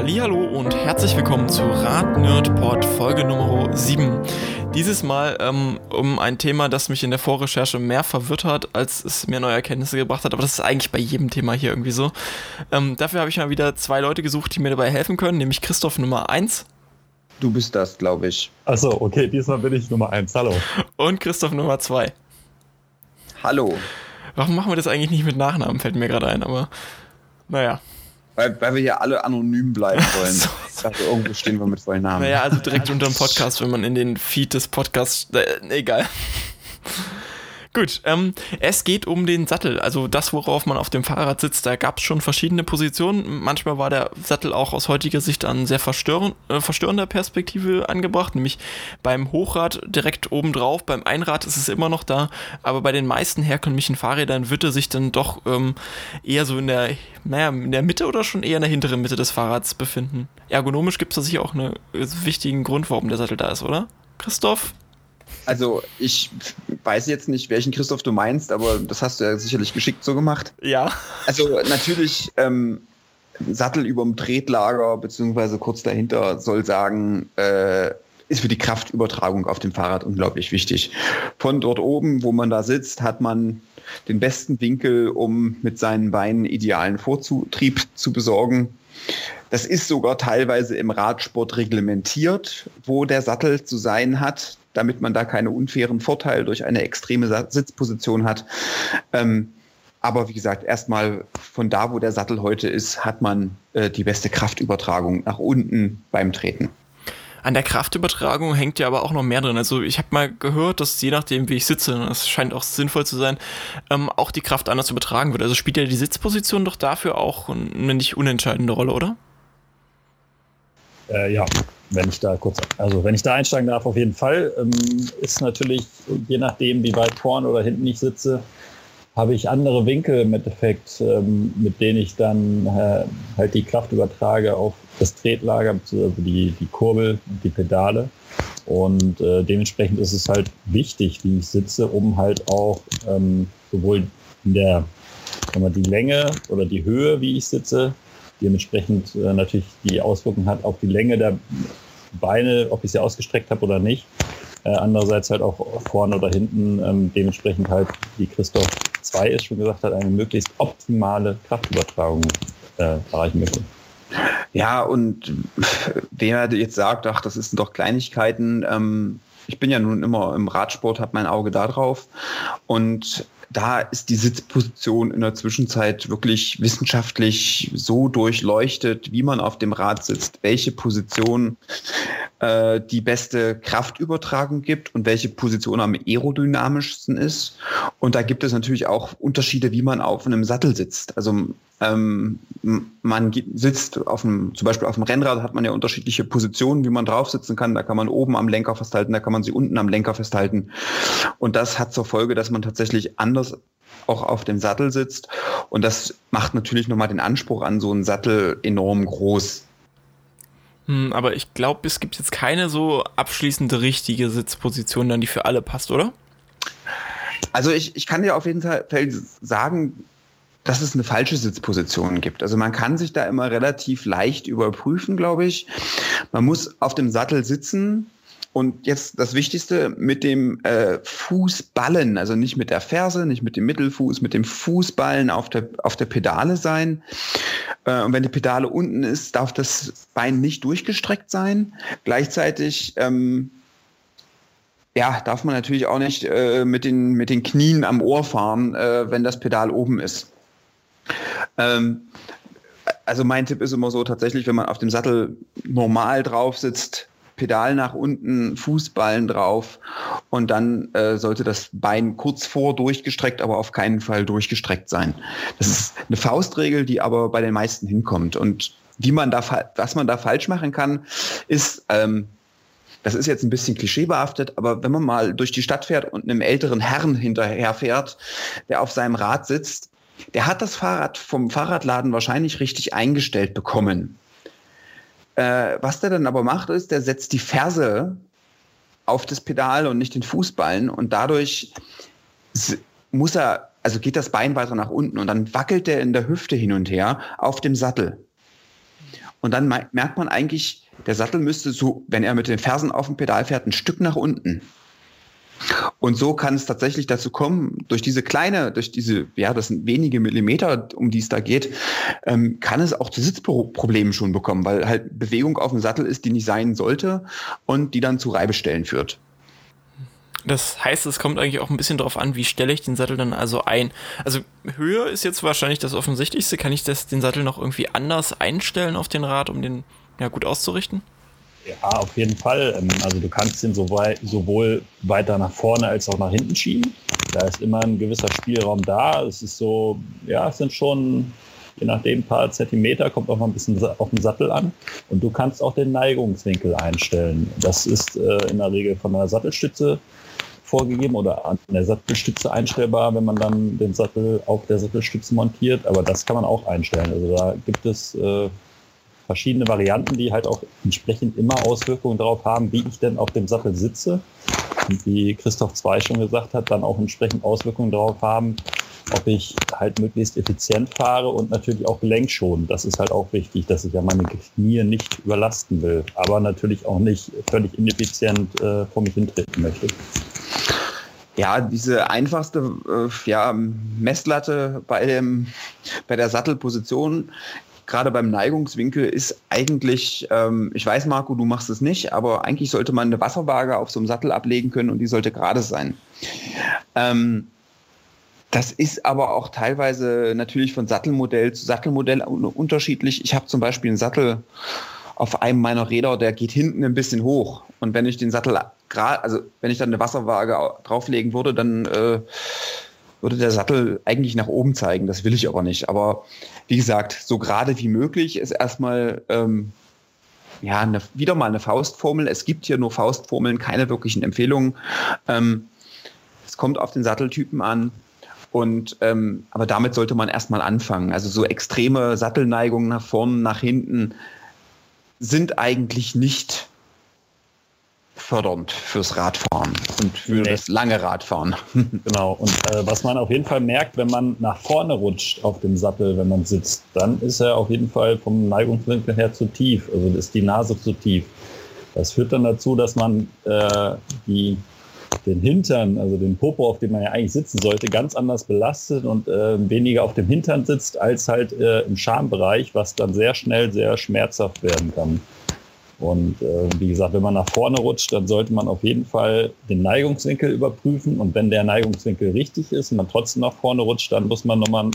Hallo und herzlich willkommen zu Rad Nerdport Folge Nummer 7. Dieses Mal ähm, um ein Thema, das mich in der Vorrecherche mehr verwirrt hat, als es mir neue Erkenntnisse gebracht hat, aber das ist eigentlich bei jedem Thema hier irgendwie so. Ähm, dafür habe ich mal wieder zwei Leute gesucht, die mir dabei helfen können, nämlich Christoph Nummer 1. Du bist das, glaube ich. Achso, okay, diesmal bin ich Nummer 1. Hallo. Und Christoph Nummer 2. Hallo. Warum machen wir das eigentlich nicht mit Nachnamen, fällt mir gerade ein, aber naja. Weil, weil wir ja alle anonym bleiben wollen. so. Ich dachte, irgendwo stehen wir mit vollen Namen. Naja, also direkt unter dem Podcast, wenn man in den Feed des Podcasts. Äh, egal. Gut, ähm, es geht um den Sattel, also das, worauf man auf dem Fahrrad sitzt. Da gab es schon verschiedene Positionen. Manchmal war der Sattel auch aus heutiger Sicht an sehr verstörend, äh, verstörender Perspektive angebracht, nämlich beim Hochrad direkt oben drauf, beim Einrad ist es immer noch da, aber bei den meisten herkömmlichen Fahrrädern wird er sich dann doch ähm, eher so in der, naja, in der Mitte oder schon eher in der hinteren Mitte des Fahrrads befinden. Ergonomisch gibt es da sicher auch einen äh, wichtigen Grund, warum der Sattel da ist, oder? Christoph? Also ich weiß jetzt nicht, welchen Christoph du meinst, aber das hast du ja sicherlich geschickt so gemacht. Ja. Also natürlich ähm, Sattel über dem Tretlager beziehungsweise kurz dahinter soll sagen, äh, ist für die Kraftübertragung auf dem Fahrrad unglaublich wichtig. Von dort oben, wo man da sitzt, hat man den besten Winkel, um mit seinen Beinen idealen Vortrieb zu besorgen. Das ist sogar teilweise im Radsport reglementiert, wo der Sattel zu sein hat damit man da keine unfairen Vorteile durch eine extreme Sitzposition hat. Ähm, aber wie gesagt, erstmal von da, wo der Sattel heute ist, hat man äh, die beste Kraftübertragung nach unten beim Treten. An der Kraftübertragung hängt ja aber auch noch mehr drin. Also ich habe mal gehört, dass je nachdem, wie ich sitze, das scheint auch sinnvoll zu sein, ähm, auch die Kraft anders übertragen wird. Also spielt ja die Sitzposition doch dafür auch eine nicht unentscheidende Rolle, oder? Äh, ja, wenn ich da kurz, also wenn ich da einsteigen darf, auf jeden Fall. Ähm, ist natürlich, je nachdem, wie weit vorne oder hinten ich sitze, habe ich andere Winkel im Endeffekt, ähm, mit denen ich dann äh, halt die Kraft übertrage auf das Tretlager, also die, die Kurbel, die Pedale. Und äh, dementsprechend ist es halt wichtig, wie ich sitze, um halt auch ähm, sowohl in der, wenn man die Länge oder die Höhe, wie ich sitze, dementsprechend äh, natürlich die Auswirkungen hat auf die Länge der Beine, ob ich sie ausgestreckt habe oder nicht. Äh, andererseits halt auch vorne oder hinten ähm, dementsprechend halt, wie Christoph 2 es schon gesagt hat, eine möglichst optimale Kraftübertragung äh, erreichen möchte. Ja, und wer jetzt sagt, ach, das sind doch Kleinigkeiten, ähm, ich bin ja nun immer im Radsport, habe mein Auge da drauf und da ist die Sitzposition in der Zwischenzeit wirklich wissenschaftlich so durchleuchtet, wie man auf dem Rad sitzt, welche Position äh, die beste Kraftübertragung gibt und welche Position am aerodynamischsten ist. Und da gibt es natürlich auch Unterschiede, wie man auf einem Sattel sitzt. Also ähm, man sitzt auf einem, zum Beispiel auf dem Rennrad hat man ja unterschiedliche Positionen, wie man drauf sitzen kann. Da kann man oben am Lenker festhalten, da kann man sie unten am Lenker festhalten. Und das hat zur Folge, dass man tatsächlich anders auch auf dem Sattel sitzt. Und das macht natürlich nochmal den Anspruch an so einen Sattel enorm groß. Hm, aber ich glaube, es gibt jetzt keine so abschließende richtige Sitzposition, dann die für alle passt, oder? Also ich, ich kann dir auf jeden Fall sagen, dass es eine falsche Sitzposition gibt. Also man kann sich da immer relativ leicht überprüfen, glaube ich. Man muss auf dem Sattel sitzen, und jetzt das Wichtigste mit dem äh, Fußballen, also nicht mit der Ferse, nicht mit dem Mittelfuß, mit dem Fußballen auf der, auf der Pedale sein. Äh, und wenn die Pedale unten ist, darf das Bein nicht durchgestreckt sein. Gleichzeitig ähm, ja, darf man natürlich auch nicht äh, mit, den, mit den Knien am Ohr fahren, äh, wenn das Pedal oben ist. Ähm, also mein Tipp ist immer so tatsächlich, wenn man auf dem Sattel normal drauf sitzt, Pedal nach unten, Fußballen drauf und dann äh, sollte das Bein kurz vor durchgestreckt, aber auf keinen Fall durchgestreckt sein. Das ist eine Faustregel, die aber bei den meisten hinkommt. Und wie man da, was man da falsch machen kann, ist, ähm, das ist jetzt ein bisschen klischeebehaftet, aber wenn man mal durch die Stadt fährt und einem älteren Herrn hinterherfährt, der auf seinem Rad sitzt, der hat das Fahrrad vom Fahrradladen wahrscheinlich richtig eingestellt bekommen. Äh, was der dann aber macht, ist, der setzt die Ferse auf das Pedal und nicht den Fußballen und dadurch muss er, also geht das Bein weiter nach unten und dann wackelt der in der Hüfte hin und her auf dem Sattel. Und dann merkt man eigentlich, der Sattel müsste so, wenn er mit den Fersen auf dem Pedal fährt, ein Stück nach unten. Und so kann es tatsächlich dazu kommen, durch diese kleine, durch diese, ja, das sind wenige Millimeter, um die es da geht, ähm, kann es auch zu Sitzproblemen schon bekommen, weil halt Bewegung auf dem Sattel ist, die nicht sein sollte und die dann zu Reibestellen führt. Das heißt, es kommt eigentlich auch ein bisschen darauf an, wie stelle ich den Sattel dann also ein. Also Höhe ist jetzt wahrscheinlich das Offensichtlichste. Kann ich das, den Sattel noch irgendwie anders einstellen auf den Rad, um den ja, gut auszurichten? Ja, auf jeden Fall. Ähm, also du kannst ihn sowohl weiter nach vorne als auch nach hinten schieben. Da ist immer ein gewisser Spielraum da. Es ist so, ja, es sind schon, je nachdem, ein paar Zentimeter, kommt auch mal ein bisschen auf den Sattel an. Und du kannst auch den Neigungswinkel einstellen. Das ist äh, in der Regel von der Sattelstütze vorgegeben oder an der Sattelstütze einstellbar, wenn man dann den Sattel auf der Sattelstütze montiert. Aber das kann man auch einstellen. Also da gibt es äh, verschiedene Varianten, die halt auch entsprechend immer Auswirkungen darauf haben, wie ich denn auf dem Sattel sitze. Und wie Christoph Zwei schon gesagt hat, dann auch entsprechend Auswirkungen darauf haben, ob ich halt möglichst effizient fahre und natürlich auch gelenkschonend. Das ist halt auch wichtig, dass ich ja meine Knie nicht überlasten will, aber natürlich auch nicht völlig ineffizient äh, vor mich hintreten möchte. Ja, diese einfachste äh, ja, Messlatte bei, dem, bei der Sattelposition gerade beim Neigungswinkel ist eigentlich, ähm, ich weiß, Marco, du machst es nicht, aber eigentlich sollte man eine Wasserwaage auf so einem Sattel ablegen können und die sollte gerade sein. Ähm, das ist aber auch teilweise natürlich von Sattelmodell zu Sattelmodell unterschiedlich. Ich habe zum Beispiel einen Sattel auf einem meiner Räder, der geht hinten ein bisschen hoch. Und wenn ich den Sattel gerade, also wenn ich dann eine Wasserwaage drauflegen würde, dann äh, würde der Sattel eigentlich nach oben zeigen. Das will ich aber nicht. Aber wie gesagt, so gerade wie möglich ist erstmal ähm, ja eine, wieder mal eine Faustformel. Es gibt hier nur Faustformeln, keine wirklichen Empfehlungen. Ähm, es kommt auf den Satteltypen an. Und ähm, aber damit sollte man erstmal anfangen. Also so extreme Sattelneigungen nach vorne, nach hinten sind eigentlich nicht fördernd fürs Radfahren und für nee. das lange Radfahren. Genau. Und äh, was man auf jeden Fall merkt, wenn man nach vorne rutscht auf dem Sattel, wenn man sitzt, dann ist er auf jeden Fall vom Neigungswinkel her zu tief. Also ist die Nase zu tief. Das führt dann dazu, dass man äh, die, den Hintern, also den Popo, auf dem man ja eigentlich sitzen sollte, ganz anders belastet und äh, weniger auf dem Hintern sitzt als halt äh, im Schambereich, was dann sehr schnell sehr schmerzhaft werden kann. Und äh, wie gesagt, wenn man nach vorne rutscht, dann sollte man auf jeden Fall den Neigungswinkel überprüfen. Und wenn der Neigungswinkel richtig ist und man trotzdem nach vorne rutscht, dann muss man nochmal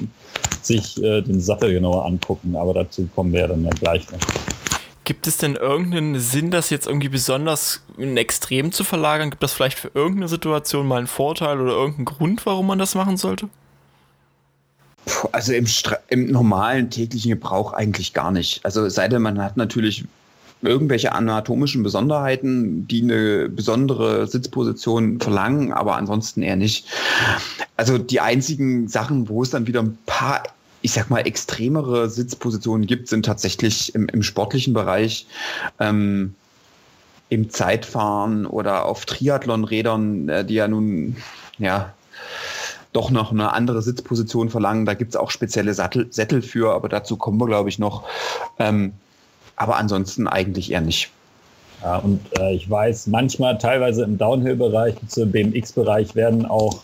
sich äh, den Sattel genauer angucken. Aber dazu kommen wir ja dann ja gleich noch. Gibt es denn irgendeinen Sinn, das jetzt irgendwie besonders in Extrem zu verlagern? Gibt das vielleicht für irgendeine Situation mal einen Vorteil oder irgendeinen Grund, warum man das machen sollte? Also im, im normalen täglichen Gebrauch eigentlich gar nicht. Also sei denn, man hat natürlich irgendwelche anatomischen Besonderheiten, die eine besondere Sitzposition verlangen, aber ansonsten eher nicht. Also die einzigen Sachen, wo es dann wieder ein paar ich sag mal, extremere Sitzpositionen gibt, sind tatsächlich im, im sportlichen Bereich, ähm, im Zeitfahren oder auf Triathlonrädern, äh, die ja nun, ja, doch noch eine andere Sitzposition verlangen. Da gibt es auch spezielle Sattel, Sättel für, aber dazu kommen wir, glaube ich, noch. Ähm, aber ansonsten eigentlich eher nicht. Ja, und äh, ich weiß, manchmal, teilweise im Downhill-Bereich, im BMX-Bereich werden auch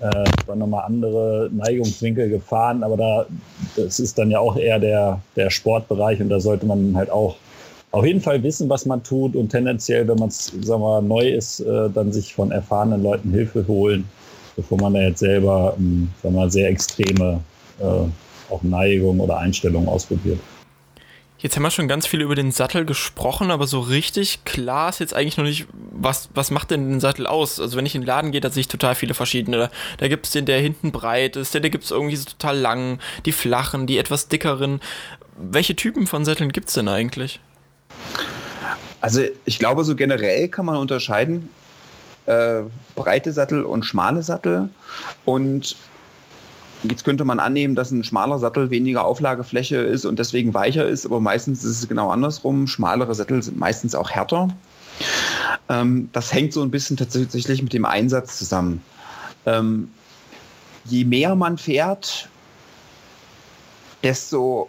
äh, nochmal andere Neigungswinkel gefahren, aber da, das ist dann ja auch eher der, der Sportbereich und da sollte man halt auch auf jeden Fall wissen, was man tut und tendenziell, wenn man es neu ist, äh, dann sich von erfahrenen Leuten Hilfe holen, bevor man da jetzt selber ähm, sagen wir, sehr extreme äh, auch Neigung oder Einstellungen ausprobiert. Jetzt haben wir schon ganz viel über den Sattel gesprochen, aber so richtig klar ist jetzt eigentlich noch nicht, was, was macht denn den Sattel aus? Also wenn ich in den Laden gehe, da sehe ich total viele verschiedene. Da, da gibt es den, der hinten breit ist, der, der gibt es irgendwie so total lang, die flachen, die etwas dickeren. Welche Typen von Sätteln gibt es denn eigentlich? Also ich glaube, so generell kann man unterscheiden äh, breite Sattel und schmale Sattel. Und Jetzt könnte man annehmen, dass ein schmaler Sattel weniger Auflagefläche ist und deswegen weicher ist, aber meistens ist es genau andersrum. Schmalere Sättel sind meistens auch härter. Ähm, das hängt so ein bisschen tatsächlich mit dem Einsatz zusammen. Ähm, je mehr man fährt, desto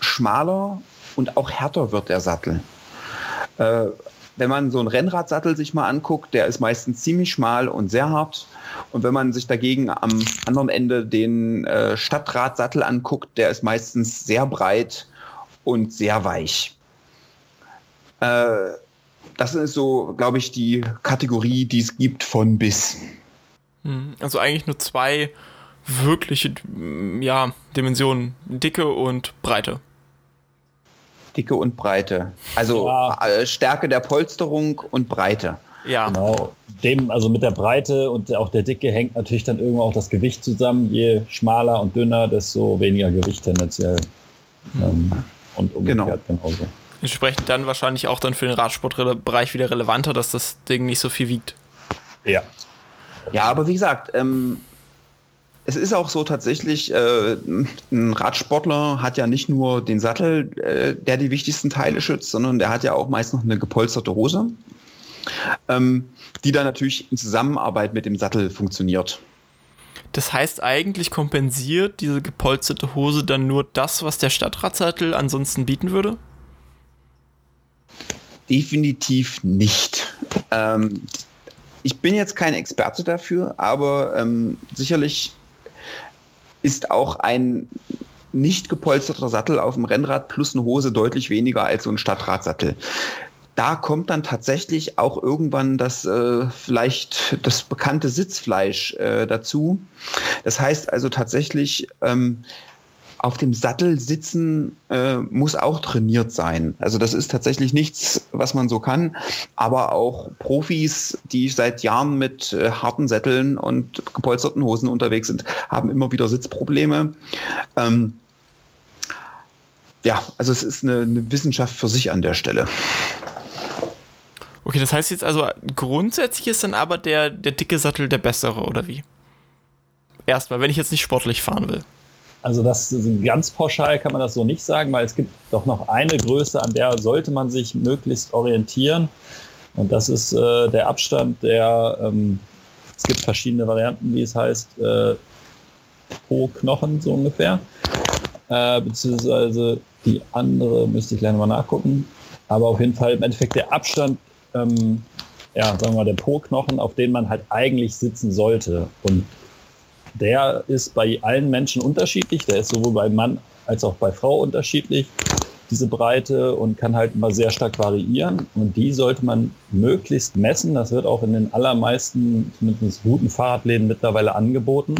schmaler und auch härter wird der Sattel. Wenn man so einen Rennradsattel sich mal anguckt, der ist meistens ziemlich schmal und sehr hart. Und wenn man sich dagegen am anderen Ende den äh, Stadtradsattel anguckt, der ist meistens sehr breit und sehr weich. Äh, das ist so, glaube ich, die Kategorie, die es gibt von bis. Hm, also eigentlich nur zwei wirkliche ja, Dimensionen, Dicke und Breite. Dicke und Breite. Also ja. Äh, Stärke der Polsterung und Breite. Ja. Genau. Dem, also mit der Breite und auch der Dicke hängt natürlich dann irgendwo auch das Gewicht zusammen. Je schmaler und dünner, desto weniger Gewicht tendenziell. Hm. Ähm, und umgekehrt genau. genauso. Entsprechend dann wahrscheinlich auch dann für den Radsportbereich wieder relevanter, dass das Ding nicht so viel wiegt. Ja. Ja, aber wie gesagt, ähm, es ist auch so tatsächlich, äh, ein Radsportler hat ja nicht nur den Sattel, äh, der die wichtigsten Teile schützt, sondern der hat ja auch meist noch eine gepolsterte Hose, ähm, die dann natürlich in Zusammenarbeit mit dem Sattel funktioniert. Das heißt, eigentlich kompensiert diese gepolsterte Hose dann nur das, was der Stadtradsattel ansonsten bieten würde? Definitiv nicht. Ähm, ich bin jetzt kein Experte dafür, aber ähm, sicherlich ist auch ein nicht gepolsterter Sattel auf dem Rennrad plus eine Hose deutlich weniger als so ein Stadtradsattel. Da kommt dann tatsächlich auch irgendwann das äh, vielleicht das bekannte Sitzfleisch äh, dazu. Das heißt also tatsächlich, ähm, auf dem Sattel sitzen äh, muss auch trainiert sein. Also das ist tatsächlich nichts, was man so kann. Aber auch Profis, die seit Jahren mit äh, harten Sätteln und gepolsterten Hosen unterwegs sind, haben immer wieder Sitzprobleme. Ähm, ja, also es ist eine, eine Wissenschaft für sich an der Stelle. Okay, das heißt jetzt also, grundsätzlich ist dann aber der, der dicke Sattel der bessere, oder wie? Erstmal, wenn ich jetzt nicht sportlich fahren will. Also das ganz pauschal kann man das so nicht sagen, weil es gibt doch noch eine Größe, an der sollte man sich möglichst orientieren. Und das ist äh, der Abstand der, ähm, es gibt verschiedene Varianten, wie es heißt, äh, pro Knochen so ungefähr. Äh, beziehungsweise die andere müsste ich gleich nochmal nachgucken. Aber auf jeden Fall im Endeffekt der Abstand, ähm, ja, sagen wir mal, der Po-Knochen, auf den man halt eigentlich sitzen sollte. Und der ist bei allen Menschen unterschiedlich. Der ist sowohl bei Mann als auch bei Frau unterschiedlich, diese Breite, und kann halt immer sehr stark variieren. Und die sollte man möglichst messen. Das wird auch in den allermeisten, zumindest guten Fahrradläden mittlerweile angeboten.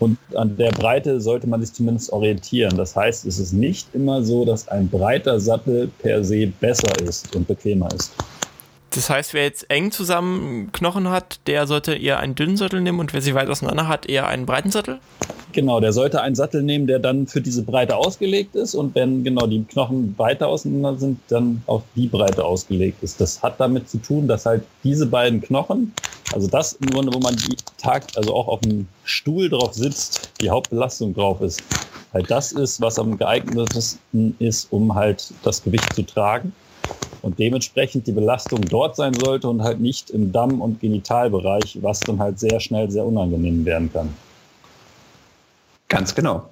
Und an der Breite sollte man sich zumindest orientieren. Das heißt, es ist nicht immer so, dass ein breiter Sattel per se besser ist und bequemer ist. Das heißt, wer jetzt eng zusammen Knochen hat, der sollte eher einen dünnen Sattel nehmen und wer sie weit auseinander hat, eher einen breiten Sattel? Genau, der sollte einen Sattel nehmen, der dann für diese Breite ausgelegt ist und wenn genau die Knochen weiter auseinander sind, dann auf die Breite ausgelegt ist. Das hat damit zu tun, dass halt diese beiden Knochen, also das im Grunde, wo man die Tag, also auch auf dem Stuhl drauf sitzt, die Hauptbelastung drauf ist, halt das ist, was am geeignetesten ist, um halt das Gewicht zu tragen und dementsprechend die Belastung dort sein sollte und halt nicht im Damm- und Genitalbereich, was dann halt sehr schnell sehr unangenehm werden kann. Ganz genau.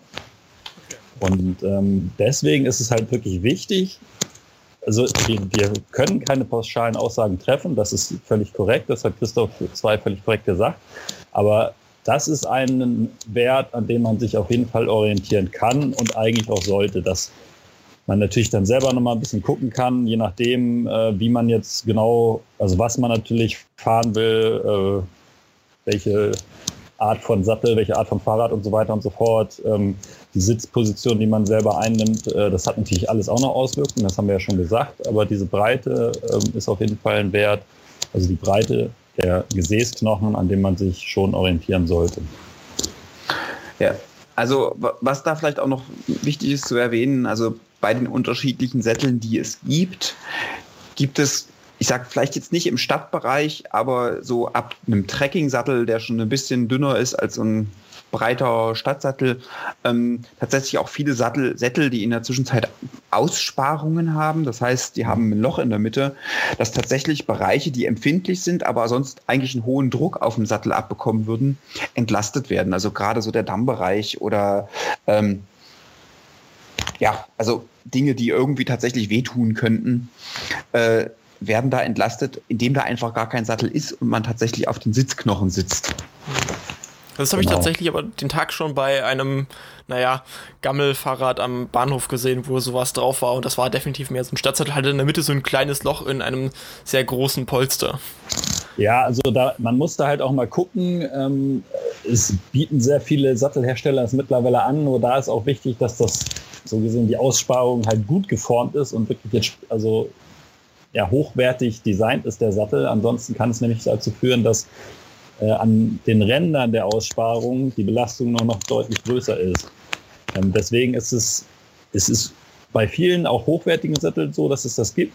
Und ähm, deswegen ist es halt wirklich wichtig, also wir, wir, können keine pauschalen Aussagen treffen, das ist völlig korrekt, das hat Christoph zwei völlig korrekt gesagt, aber das ist ein Wert, an dem man sich auf jeden Fall orientieren kann und eigentlich auch sollte. Das man natürlich dann selber nochmal ein bisschen gucken kann, je nachdem, äh, wie man jetzt genau, also was man natürlich fahren will, äh, welche Art von Sattel, welche Art von Fahrrad und so weiter und so fort, ähm, die Sitzposition, die man selber einnimmt, äh, das hat natürlich alles auch noch Auswirkungen, das haben wir ja schon gesagt, aber diese Breite ähm, ist auf jeden Fall ein Wert, also die Breite der Gesäßknochen, an dem man sich schon orientieren sollte. Ja, also was da vielleicht auch noch wichtig ist zu erwähnen, also bei den unterschiedlichen Sätteln, die es gibt, gibt es, ich sage vielleicht jetzt nicht im Stadtbereich, aber so ab einem Trekking-Sattel, der schon ein bisschen dünner ist als ein breiter Stadtsattel, ähm, tatsächlich auch viele Sattel, Sättel, die in der Zwischenzeit Aussparungen haben. Das heißt, die haben ein Loch in der Mitte, dass tatsächlich Bereiche, die empfindlich sind, aber sonst eigentlich einen hohen Druck auf dem Sattel abbekommen würden, entlastet werden. Also gerade so der Dammbereich oder ähm, ja, also Dinge, die irgendwie tatsächlich wehtun könnten, äh, werden da entlastet, indem da einfach gar kein Sattel ist und man tatsächlich auf den Sitzknochen sitzt. Das habe genau. ich tatsächlich aber den Tag schon bei einem, naja, Gammelfahrrad am Bahnhof gesehen, wo sowas drauf war. Und das war definitiv mehr so ein Stadtsattel, hatte in der Mitte so ein kleines Loch in einem sehr großen Polster. Ja, also da, man muss da halt auch mal gucken. Ähm, es bieten sehr viele Sattelhersteller es mittlerweile an, nur da ist auch wichtig, dass das so gesehen die Aussparung halt gut geformt ist und wirklich jetzt, also ja, hochwertig designt ist der Sattel. Ansonsten kann es nämlich dazu führen, dass äh, an den Rändern der Aussparung die Belastung noch, noch deutlich größer ist. Ähm, deswegen ist es, es ist bei vielen auch hochwertigen Sätteln so, dass es das gibt.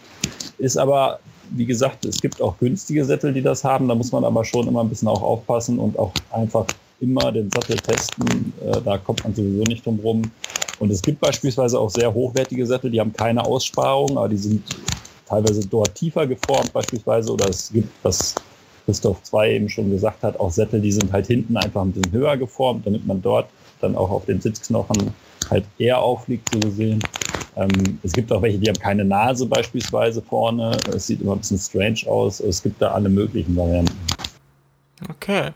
Ist aber, wie gesagt, es gibt auch günstige Sättel, die das haben. Da muss man aber schon immer ein bisschen auch aufpassen und auch einfach immer den Sattel testen. Äh, da kommt man sowieso nicht drum rum. Und es gibt beispielsweise auch sehr hochwertige Sättel, die haben keine Aussparung, aber die sind teilweise dort tiefer geformt beispielsweise. Oder es gibt, was Christoph 2 eben schon gesagt hat, auch Sättel, die sind halt hinten einfach ein bisschen höher geformt, damit man dort dann auch auf den Sitzknochen halt eher aufliegt, so gesehen. Ähm, es gibt auch welche, die haben keine Nase beispielsweise vorne. Es sieht immer ein bisschen strange aus. Es gibt da alle möglichen Varianten. Okay.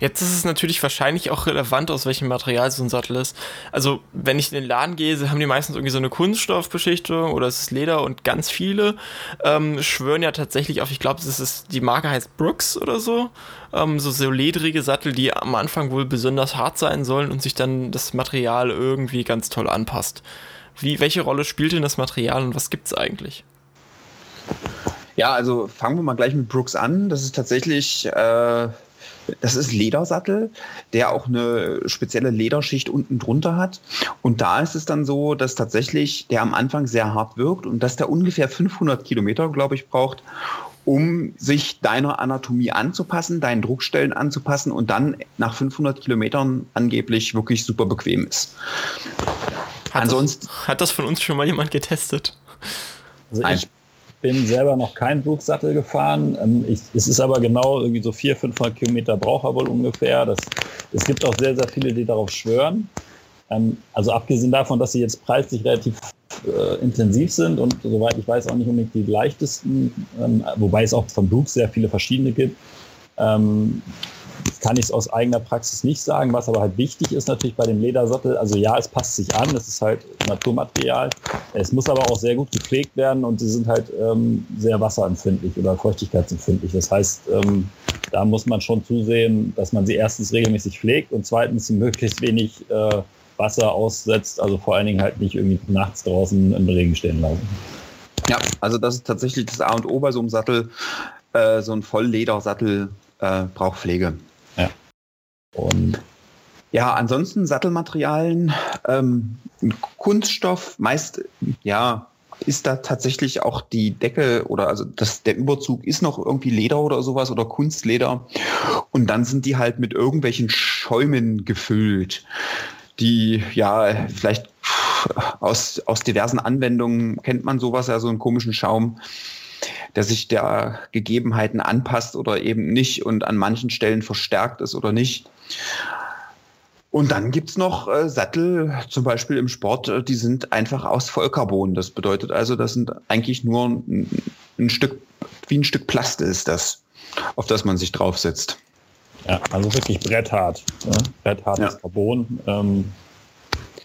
Jetzt ist es natürlich wahrscheinlich auch relevant, aus welchem Material so ein Sattel ist. Also, wenn ich in den Laden gehe, haben die meistens irgendwie so eine Kunststoffbeschichtung oder es ist Leder und ganz viele ähm, schwören ja tatsächlich auf, ich glaube, das ist, die Marke heißt Brooks oder so. Ähm, so, so ledrige Sattel, die am Anfang wohl besonders hart sein sollen und sich dann das Material irgendwie ganz toll anpasst. Wie, welche Rolle spielt denn das Material und was gibt es eigentlich? Ja, also fangen wir mal gleich mit Brooks an. Das ist tatsächlich, äh, das ist Ledersattel, der auch eine spezielle Lederschicht unten drunter hat. Und da ist es dann so, dass tatsächlich der am Anfang sehr hart wirkt und dass der ungefähr 500 Kilometer, glaube ich, braucht, um sich deiner Anatomie anzupassen, deinen Druckstellen anzupassen und dann nach 500 Kilometern angeblich wirklich super bequem ist. Hat Ansonsten das, hat das von uns schon mal jemand getestet? Also ich bin selber noch kein Bruchsattel gefahren. Ähm, ich, es ist aber genau irgendwie so 400, 500 Kilometer braucht er wohl ungefähr. Das, es gibt auch sehr, sehr viele, die darauf schwören. Ähm, also abgesehen davon, dass sie jetzt preislich relativ äh, intensiv sind und soweit ich weiß auch nicht unbedingt die leichtesten, ähm, wobei es auch von Brooks sehr viele verschiedene gibt. Ähm, kann ich es aus eigener Praxis nicht sagen. Was aber halt wichtig ist natürlich bei dem Ledersattel, also ja, es passt sich an, es ist halt Naturmaterial. Es muss aber auch sehr gut gepflegt werden und sie sind halt ähm, sehr wasserempfindlich oder feuchtigkeitsempfindlich. Das heißt, ähm, da muss man schon zusehen, dass man sie erstens regelmäßig pflegt und zweitens möglichst wenig äh, Wasser aussetzt, also vor allen Dingen halt nicht irgendwie nachts draußen im Regen stehen lassen. Ja, also das ist tatsächlich das A und O bei so einem Sattel. Äh, so ein Vollledersattel äh, braucht Pflege. Ja. Und ja, ansonsten Sattelmaterialien, ähm, Kunststoff, meist, ja, ist da tatsächlich auch die Decke oder also das, der Überzug ist noch irgendwie Leder oder sowas oder Kunstleder. Und dann sind die halt mit irgendwelchen Schäumen gefüllt, die ja vielleicht aus, aus diversen Anwendungen kennt man sowas, ja, so einen komischen Schaum der sich der Gegebenheiten anpasst oder eben nicht und an manchen Stellen verstärkt ist oder nicht. Und dann gibt es noch äh, Sattel, zum Beispiel im Sport, äh, die sind einfach aus Vollcarbon. Das bedeutet also, das sind eigentlich nur ein, ein, Stück, wie ein Stück Plast ist das, auf das man sich draufsetzt. Ja, also wirklich bretthart. Ja? Bretthartes ja. Carbon. Ähm,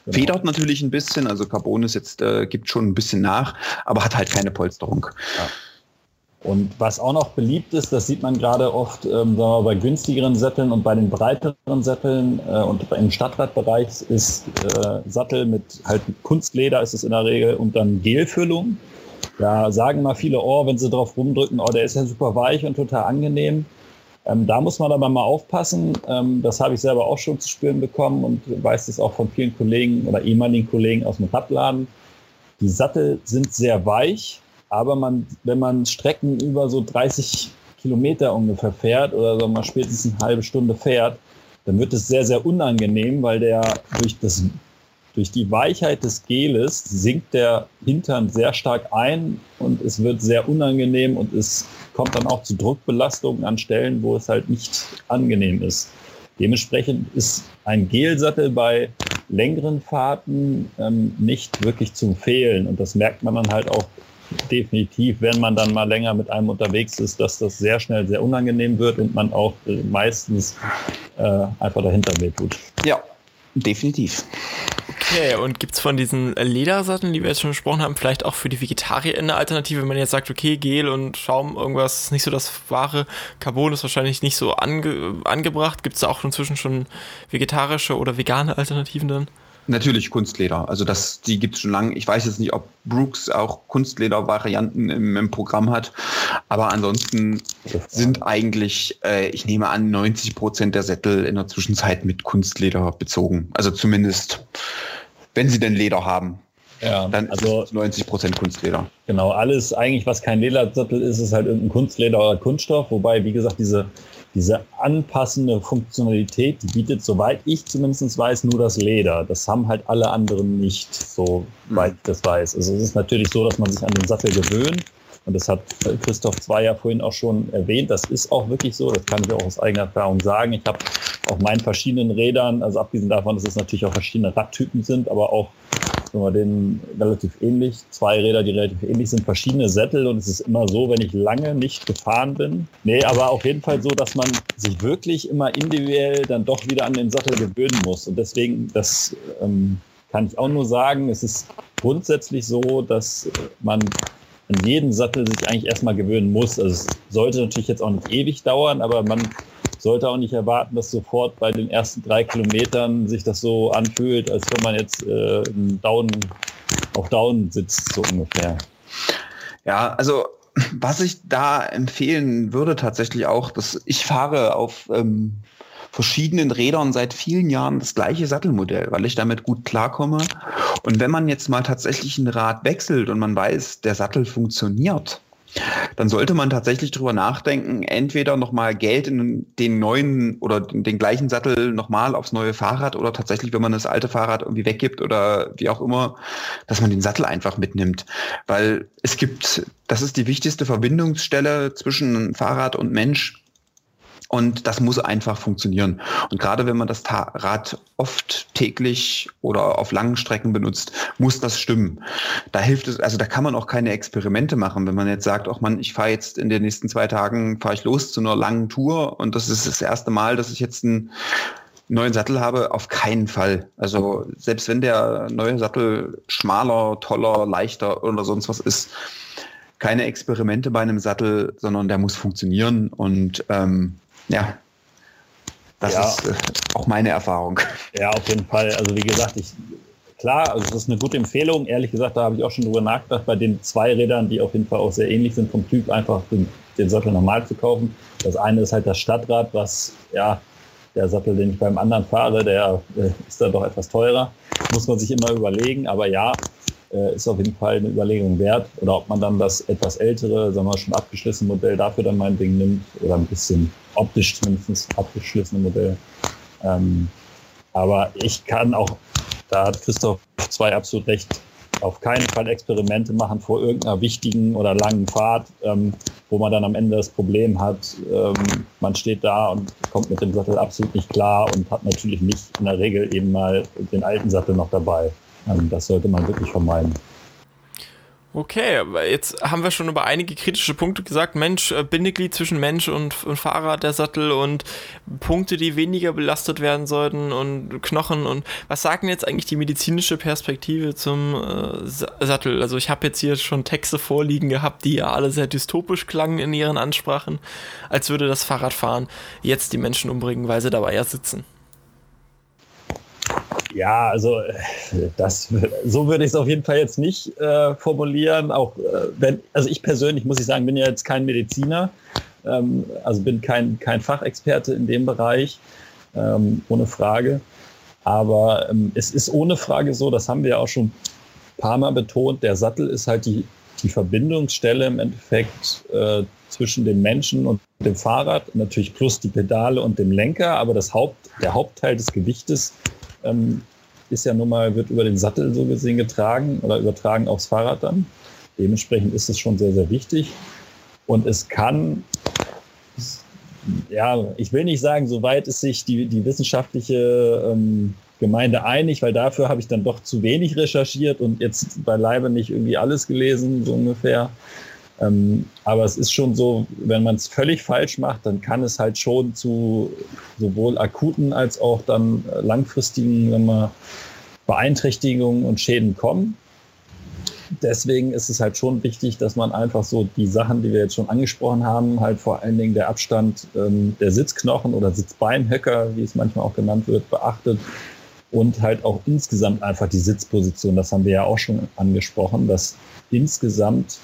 genau. Federt natürlich ein bisschen, also Carbon ist jetzt, äh, gibt schon ein bisschen nach, aber hat halt keine Polsterung. Ja. Und was auch noch beliebt ist, das sieht man gerade oft ähm, wir, bei günstigeren Sätteln und bei den breiteren Sätteln äh, und im Stadtradbereich ist äh, Sattel mit halt Kunstleder ist es in der Regel und dann Gelfüllung. Da sagen mal viele, oh, wenn sie drauf rumdrücken, oh, der ist ja super weich und total angenehm. Ähm, da muss man aber mal aufpassen. Ähm, das habe ich selber auch schon zu spüren bekommen und weiß das auch von vielen Kollegen oder ehemaligen Kollegen aus dem Radladen. Die Sattel sind sehr weich aber man, wenn man Strecken über so 30 Kilometer ungefähr fährt oder so mal spätestens eine halbe Stunde fährt, dann wird es sehr, sehr unangenehm, weil der durch, das, durch die Weichheit des Geles sinkt der Hintern sehr stark ein und es wird sehr unangenehm und es kommt dann auch zu Druckbelastungen an Stellen, wo es halt nicht angenehm ist. Dementsprechend ist ein Gelsattel bei längeren Fahrten ähm, nicht wirklich zum Fehlen. Und das merkt man dann halt auch definitiv, wenn man dann mal länger mit einem unterwegs ist, dass das sehr schnell sehr unangenehm wird und man auch äh, meistens äh, einfach dahinter wehtut. Ja, definitiv. Okay, und gibt es von diesen Ledersatteln, die wir jetzt schon besprochen haben, vielleicht auch für die Vegetarier eine Alternative, wenn man jetzt sagt, okay, Gel und Schaum, irgendwas ist nicht so das wahre, Carbon ist wahrscheinlich nicht so ange angebracht. Gibt es da auch inzwischen schon vegetarische oder vegane Alternativen dann? Natürlich Kunstleder. Also das, die gibt es schon lange. Ich weiß jetzt nicht, ob Brooks auch Kunstleder-Varianten im, im, Programm hat. Aber ansonsten sind eigentlich, äh, ich nehme an, 90 Prozent der Sättel in der Zwischenzeit mit Kunstleder bezogen. Also zumindest, wenn sie denn Leder haben. Ja, dann also 90 Prozent Kunstleder. Genau, alles eigentlich, was kein Ledersattel ist, ist halt irgendein Kunstleder oder Kunststoff. Wobei, wie gesagt, diese diese anpassende Funktionalität, die bietet, soweit ich zumindest weiß, nur das Leder. Das haben halt alle anderen nicht, soweit ich das weiß. Also es ist natürlich so, dass man sich an den Sattel gewöhnt. Und das hat Christoph Zweier vorhin auch schon erwähnt. Das ist auch wirklich so. Das kann ich auch aus eigener Erfahrung sagen. Ich habe auf meinen verschiedenen Rädern, also abgesehen davon, dass es natürlich auch verschiedene Radtypen sind, aber auch wir, denen relativ ähnlich. Zwei Räder, die relativ ähnlich sind, verschiedene Sättel und es ist immer so, wenn ich lange nicht gefahren bin. Nee, aber auf jeden Fall so, dass man sich wirklich immer individuell dann doch wieder an den Sattel gewöhnen muss. Und deswegen, das ähm, kann ich auch nur sagen, es ist grundsätzlich so, dass man an jeden Sattel sich eigentlich erstmal gewöhnen muss. Also es sollte natürlich jetzt auch nicht ewig dauern, aber man sollte auch nicht erwarten, dass sofort bei den ersten drei Kilometern sich das so anfühlt, als wenn man jetzt äh, Down, auf Down sitzt, so ungefähr. Ja, also was ich da empfehlen würde tatsächlich auch, dass ich fahre auf ähm, verschiedenen Rädern seit vielen Jahren das gleiche Sattelmodell, weil ich damit gut klarkomme. Und wenn man jetzt mal tatsächlich ein Rad wechselt und man weiß, der Sattel funktioniert, dann sollte man tatsächlich drüber nachdenken, entweder nochmal Geld in den neuen oder den gleichen Sattel nochmal aufs neue Fahrrad oder tatsächlich, wenn man das alte Fahrrad irgendwie weggibt oder wie auch immer, dass man den Sattel einfach mitnimmt. Weil es gibt, das ist die wichtigste Verbindungsstelle zwischen Fahrrad und Mensch und das muss einfach funktionieren. Und gerade wenn man das Rad oft täglich oder auf langen Strecken benutzt, muss das stimmen. Da hilft es, also da kann man auch keine Experimente machen. Wenn man jetzt sagt, auch man, ich fahre jetzt in den nächsten zwei Tagen, fahre ich los zu einer langen Tour und das ist das erste Mal, dass ich jetzt einen neuen Sattel habe, auf keinen Fall. Also selbst wenn der neue Sattel schmaler, toller, leichter oder sonst was ist, keine Experimente bei einem Sattel, sondern der muss funktionieren und ähm, ja, das ja. ist äh, auch meine Erfahrung. Ja, auf jeden Fall. Also wie gesagt, ich klar, also das ist eine gute Empfehlung. Ehrlich gesagt, da habe ich auch schon drüber nachgedacht, bei den zwei Rädern, die auf jeden Fall auch sehr ähnlich sind vom Typ, einfach den, den Sattel normal zu kaufen. Das eine ist halt das Stadtrad, was ja der Sattel, den ich beim anderen fahre, der äh, ist dann doch etwas teurer. Muss man sich immer überlegen. Aber ja, äh, ist auf jeden Fall eine Überlegung wert. Oder ob man dann das etwas ältere, sagen wir schon abgeschlossene Modell dafür dann meinetwegen nimmt oder ein bisschen optisch zumindest abgeschlossene Modell. Ähm, aber ich kann auch, da hat Christoph zwei absolut recht, auf keinen Fall Experimente machen vor irgendeiner wichtigen oder langen Fahrt, ähm, wo man dann am Ende das Problem hat, ähm, man steht da und kommt mit dem Sattel absolut nicht klar und hat natürlich nicht in der Regel eben mal den alten Sattel noch dabei. Ähm, das sollte man wirklich vermeiden. Okay, jetzt haben wir schon über einige kritische Punkte gesagt. Mensch, äh, Bindeglied zwischen Mensch und, und Fahrrad, der Sattel und Punkte, die weniger belastet werden sollten und Knochen und was sagen jetzt eigentlich die medizinische Perspektive zum äh, Sattel? Also ich habe jetzt hier schon Texte vorliegen gehabt, die ja alle sehr dystopisch klangen in ihren Ansprachen, als würde das Fahrradfahren jetzt die Menschen umbringen, weil sie dabei ja sitzen. Ja, also äh, das, so würde ich es auf jeden Fall jetzt nicht äh, formulieren. Auch äh, wenn, also ich persönlich muss ich sagen, bin ja jetzt kein Mediziner, ähm, also bin kein, kein Fachexperte in dem Bereich, ähm, ohne Frage. Aber ähm, es ist ohne Frage so, das haben wir auch schon ein paar Mal betont, der Sattel ist halt die, die Verbindungsstelle im Endeffekt äh, zwischen dem Menschen und dem Fahrrad, natürlich plus die Pedale und dem Lenker, aber das Haupt, der Hauptteil des Gewichtes ähm, ist ja nun mal, wird über den Sattel so gesehen getragen oder übertragen aufs Fahrrad dann. Dementsprechend ist es schon sehr, sehr wichtig. Und es kann ja, ich will nicht sagen, soweit ist sich die, die wissenschaftliche ähm, Gemeinde einig, weil dafür habe ich dann doch zu wenig recherchiert und jetzt beileibe nicht irgendwie alles gelesen, so ungefähr. Ähm, aber es ist schon so, wenn man es völlig falsch macht, dann kann es halt schon zu sowohl akuten als auch dann langfristigen wenn man, Beeinträchtigungen und Schäden kommen. Deswegen ist es halt schon wichtig, dass man einfach so die Sachen, die wir jetzt schon angesprochen haben, halt vor allen Dingen der Abstand ähm, der Sitzknochen oder Sitzbeinhöcker, wie es manchmal auch genannt wird, beachtet und halt auch insgesamt einfach die Sitzposition. Das haben wir ja auch schon angesprochen, dass insgesamt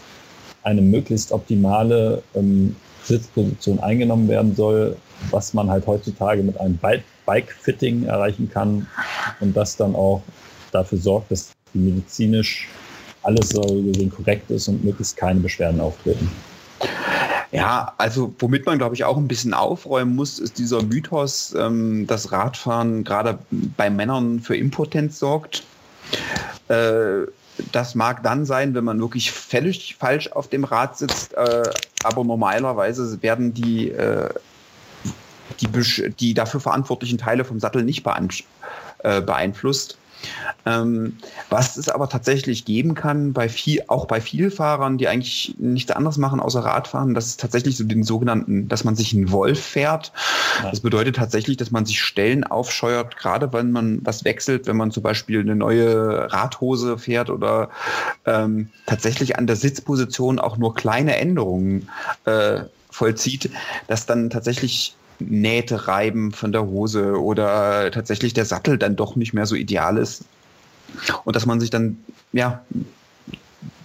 eine möglichst optimale ähm, Sitzposition eingenommen werden soll, was man halt heutzutage mit einem Bike-Fitting erreichen kann und das dann auch dafür sorgt, dass medizinisch alles so gesehen korrekt ist und möglichst keine Beschwerden auftreten. Ja, also womit man, glaube ich, auch ein bisschen aufräumen muss, ist dieser Mythos, ähm, dass Radfahren gerade bei Männern für Impotenz sorgt. Äh, das mag dann sein, wenn man wirklich völlig falsch auf dem Rad sitzt, äh, aber normalerweise werden die, äh, die, die, dafür verantwortlichen Teile vom Sattel nicht äh, beeinflusst. Ähm, was es aber tatsächlich geben kann, bei viel, auch bei Vielfahrern, die eigentlich nichts anderes machen außer Radfahren, das ist tatsächlich so den sogenannten, dass man sich einen Wolf fährt. Das bedeutet tatsächlich, dass man sich Stellen aufscheuert, gerade wenn man was wechselt, wenn man zum Beispiel eine neue Radhose fährt oder ähm, tatsächlich an der Sitzposition auch nur kleine Änderungen äh, vollzieht, dass dann tatsächlich Nähte reiben von der Hose oder tatsächlich der Sattel dann doch nicht mehr so ideal ist. Und dass man sich dann, ja,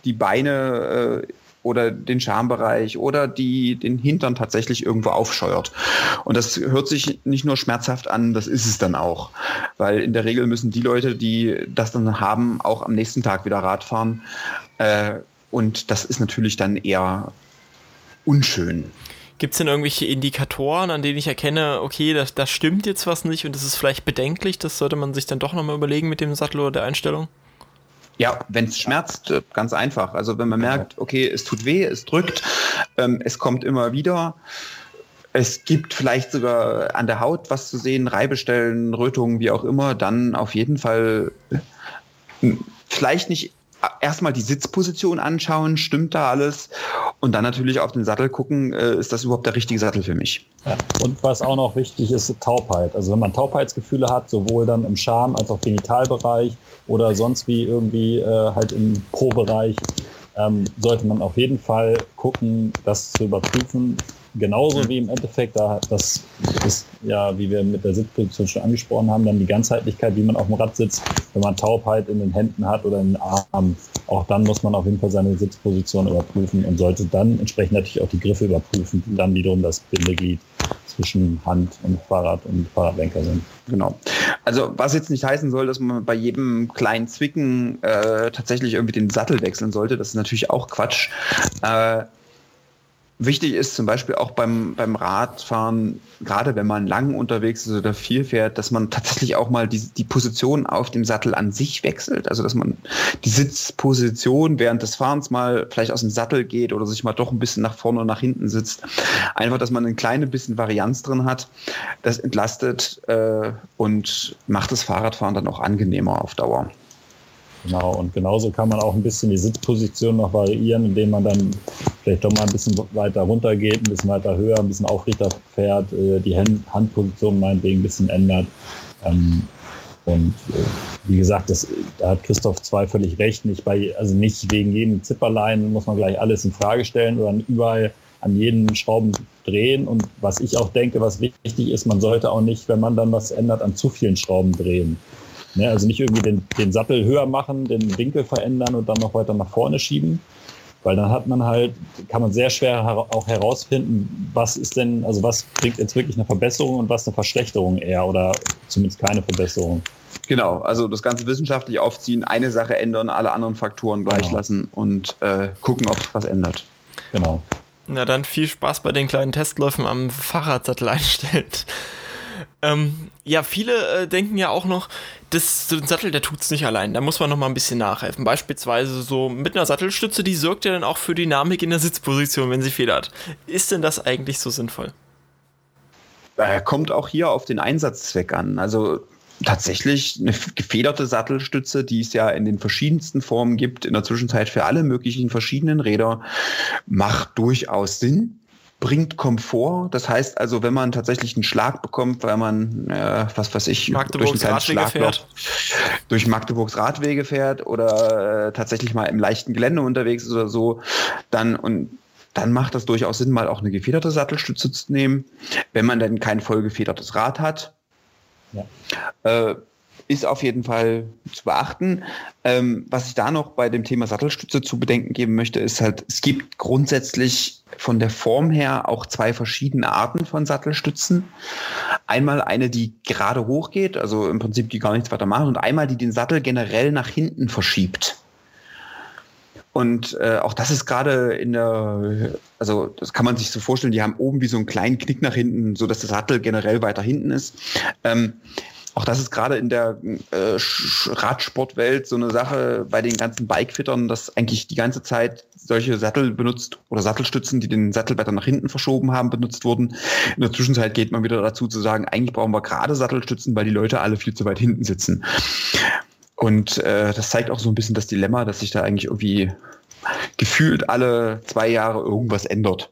die Beine äh, oder den Schambereich oder die, den Hintern tatsächlich irgendwo aufscheuert. Und das hört sich nicht nur schmerzhaft an, das ist es dann auch. Weil in der Regel müssen die Leute, die das dann haben, auch am nächsten Tag wieder Rad fahren. Äh, und das ist natürlich dann eher unschön. Gibt es denn irgendwelche Indikatoren, an denen ich erkenne, okay, da das stimmt jetzt was nicht und das ist vielleicht bedenklich? Das sollte man sich dann doch nochmal überlegen mit dem Sattel oder der Einstellung? Ja, wenn es schmerzt, äh, ganz einfach. Also wenn man merkt, okay, es tut weh, es drückt, ähm, es kommt immer wieder. Es gibt vielleicht sogar an der Haut was zu sehen, Reibestellen, Rötungen, wie auch immer, dann auf jeden Fall äh, vielleicht nicht erstmal die Sitzposition anschauen, stimmt da alles? Und dann natürlich auf den Sattel gucken, äh, ist das überhaupt der richtige Sattel für mich? Ja. Und was auch noch wichtig ist, Taubheit. Also wenn man Taubheitsgefühle hat, sowohl dann im Scham- als auch Genitalbereich oder sonst wie irgendwie äh, halt im Po-Bereich, ähm, sollte man auf jeden Fall gucken, das zu überprüfen, genauso wie im Endeffekt, da, das ist ja, wie wir mit der Sitzposition schon angesprochen haben, dann die Ganzheitlichkeit, wie man auf dem Rad sitzt, wenn man Taubheit in den Händen hat oder in den Armen. Auch dann muss man auf jeden Fall seine Sitzposition überprüfen und sollte dann entsprechend natürlich auch die Griffe überprüfen, die dann wiederum das Bindeglied zwischen Hand und Fahrrad und Fahrradlenker sind. Genau. Also was jetzt nicht heißen soll, dass man bei jedem kleinen Zwicken äh, tatsächlich irgendwie den Sattel wechseln sollte. Das ist natürlich auch Quatsch. Äh, Wichtig ist zum Beispiel auch beim, beim Radfahren, gerade wenn man lang unterwegs ist oder viel fährt, dass man tatsächlich auch mal die, die Position auf dem Sattel an sich wechselt. Also dass man die Sitzposition während des Fahrens mal vielleicht aus dem Sattel geht oder sich mal doch ein bisschen nach vorne und nach hinten sitzt. Einfach, dass man ein kleines bisschen Varianz drin hat. Das entlastet äh, und macht das Fahrradfahren dann auch angenehmer auf Dauer. Genau, und genauso kann man auch ein bisschen die Sitzposition noch variieren, indem man dann vielleicht doch mal ein bisschen weiter runter geht, ein bisschen weiter höher, ein bisschen aufrechter fährt, äh, die Handposition meinetwegen ein bisschen ändert. Ähm, und äh, wie gesagt, das, da hat Christoph zwei völlig recht. Nicht bei, also nicht wegen jedem Zipperlein muss man gleich alles in Frage stellen oder überall an jeden Schrauben drehen. Und was ich auch denke, was wichtig ist, man sollte auch nicht, wenn man dann was ändert, an zu vielen Schrauben drehen. Ne, also nicht irgendwie den, den Sattel höher machen, den Winkel verändern und dann noch weiter nach vorne schieben. Weil dann hat man halt, kann man sehr schwer auch herausfinden, was ist denn, also was bringt jetzt wirklich eine Verbesserung und was eine Verschlechterung eher oder zumindest keine Verbesserung. Genau, also das Ganze wissenschaftlich aufziehen, eine Sache ändern, alle anderen Faktoren gleich genau. lassen und äh, gucken, ob es was ändert. Genau. Na dann viel Spaß bei den kleinen Testläufen am Fahrradsattel einstellt. Ähm, ja, viele äh, denken ja auch noch, das, so ein Sattel, der tut's nicht allein. Da muss man noch mal ein bisschen nachhelfen. Beispielsweise so mit einer Sattelstütze, die sorgt ja dann auch für Dynamik in der Sitzposition, wenn sie federt. Ist denn das eigentlich so sinnvoll? Äh, kommt auch hier auf den Einsatzzweck an. Also tatsächlich eine gefederte Sattelstütze, die es ja in den verschiedensten Formen gibt, in der Zwischenzeit für alle möglichen verschiedenen Räder, macht durchaus Sinn bringt Komfort. Das heißt also, wenn man tatsächlich einen Schlag bekommt, weil man, äh, was weiß ich, Magdeburgs durch Radwege fährt. durch Magdeburgs Radwege fährt oder äh, tatsächlich mal im leichten Gelände unterwegs ist oder so, dann und dann macht das durchaus Sinn, mal auch eine gefederte Sattelstütze zu nehmen, wenn man denn kein voll gefedertes Rad hat. Ja. Äh, ist auf jeden Fall zu beachten. Ähm, was ich da noch bei dem Thema Sattelstütze zu bedenken geben möchte, ist halt, es gibt grundsätzlich von der Form her auch zwei verschiedene Arten von Sattelstützen. Einmal eine, die gerade hochgeht, also im Prinzip die gar nichts weiter machen, und einmal, die den Sattel generell nach hinten verschiebt. Und äh, auch das ist gerade in der, also das kann man sich so vorstellen, die haben oben wie so einen kleinen Knick nach hinten, so dass der Sattel generell weiter hinten ist. Ähm, auch das ist gerade in der äh, Radsportwelt so eine Sache bei den ganzen Bikefittern, dass eigentlich die ganze Zeit solche Sattel benutzt oder Sattelstützen, die den Sattel weiter nach hinten verschoben haben, benutzt wurden. In der Zwischenzeit geht man wieder dazu zu sagen, eigentlich brauchen wir gerade Sattelstützen, weil die Leute alle viel zu weit hinten sitzen. Und äh, das zeigt auch so ein bisschen das Dilemma, dass sich da eigentlich irgendwie gefühlt alle zwei Jahre irgendwas ändert.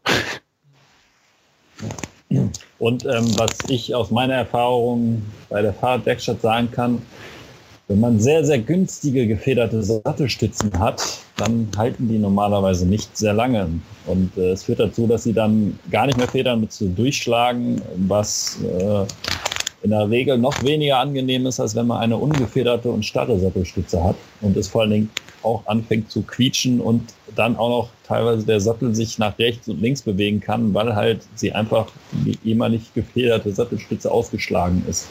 Und ähm, was ich aus meiner Erfahrung bei der Fahrradwerkstatt sagen kann, wenn man sehr, sehr günstige gefederte Sattelstützen hat, dann halten die normalerweise nicht sehr lange. Und äh, es führt dazu, dass sie dann gar nicht mehr federn mit zu durchschlagen, was äh, in der Regel noch weniger angenehm ist, als wenn man eine ungefederte und starre Sattelstütze hat und es vor allen Dingen auch anfängt zu quietschen und dann auch noch teilweise der Sattel sich nach rechts und links bewegen kann, weil halt sie einfach die ehemalig gefederte Sattelstütze ausgeschlagen ist.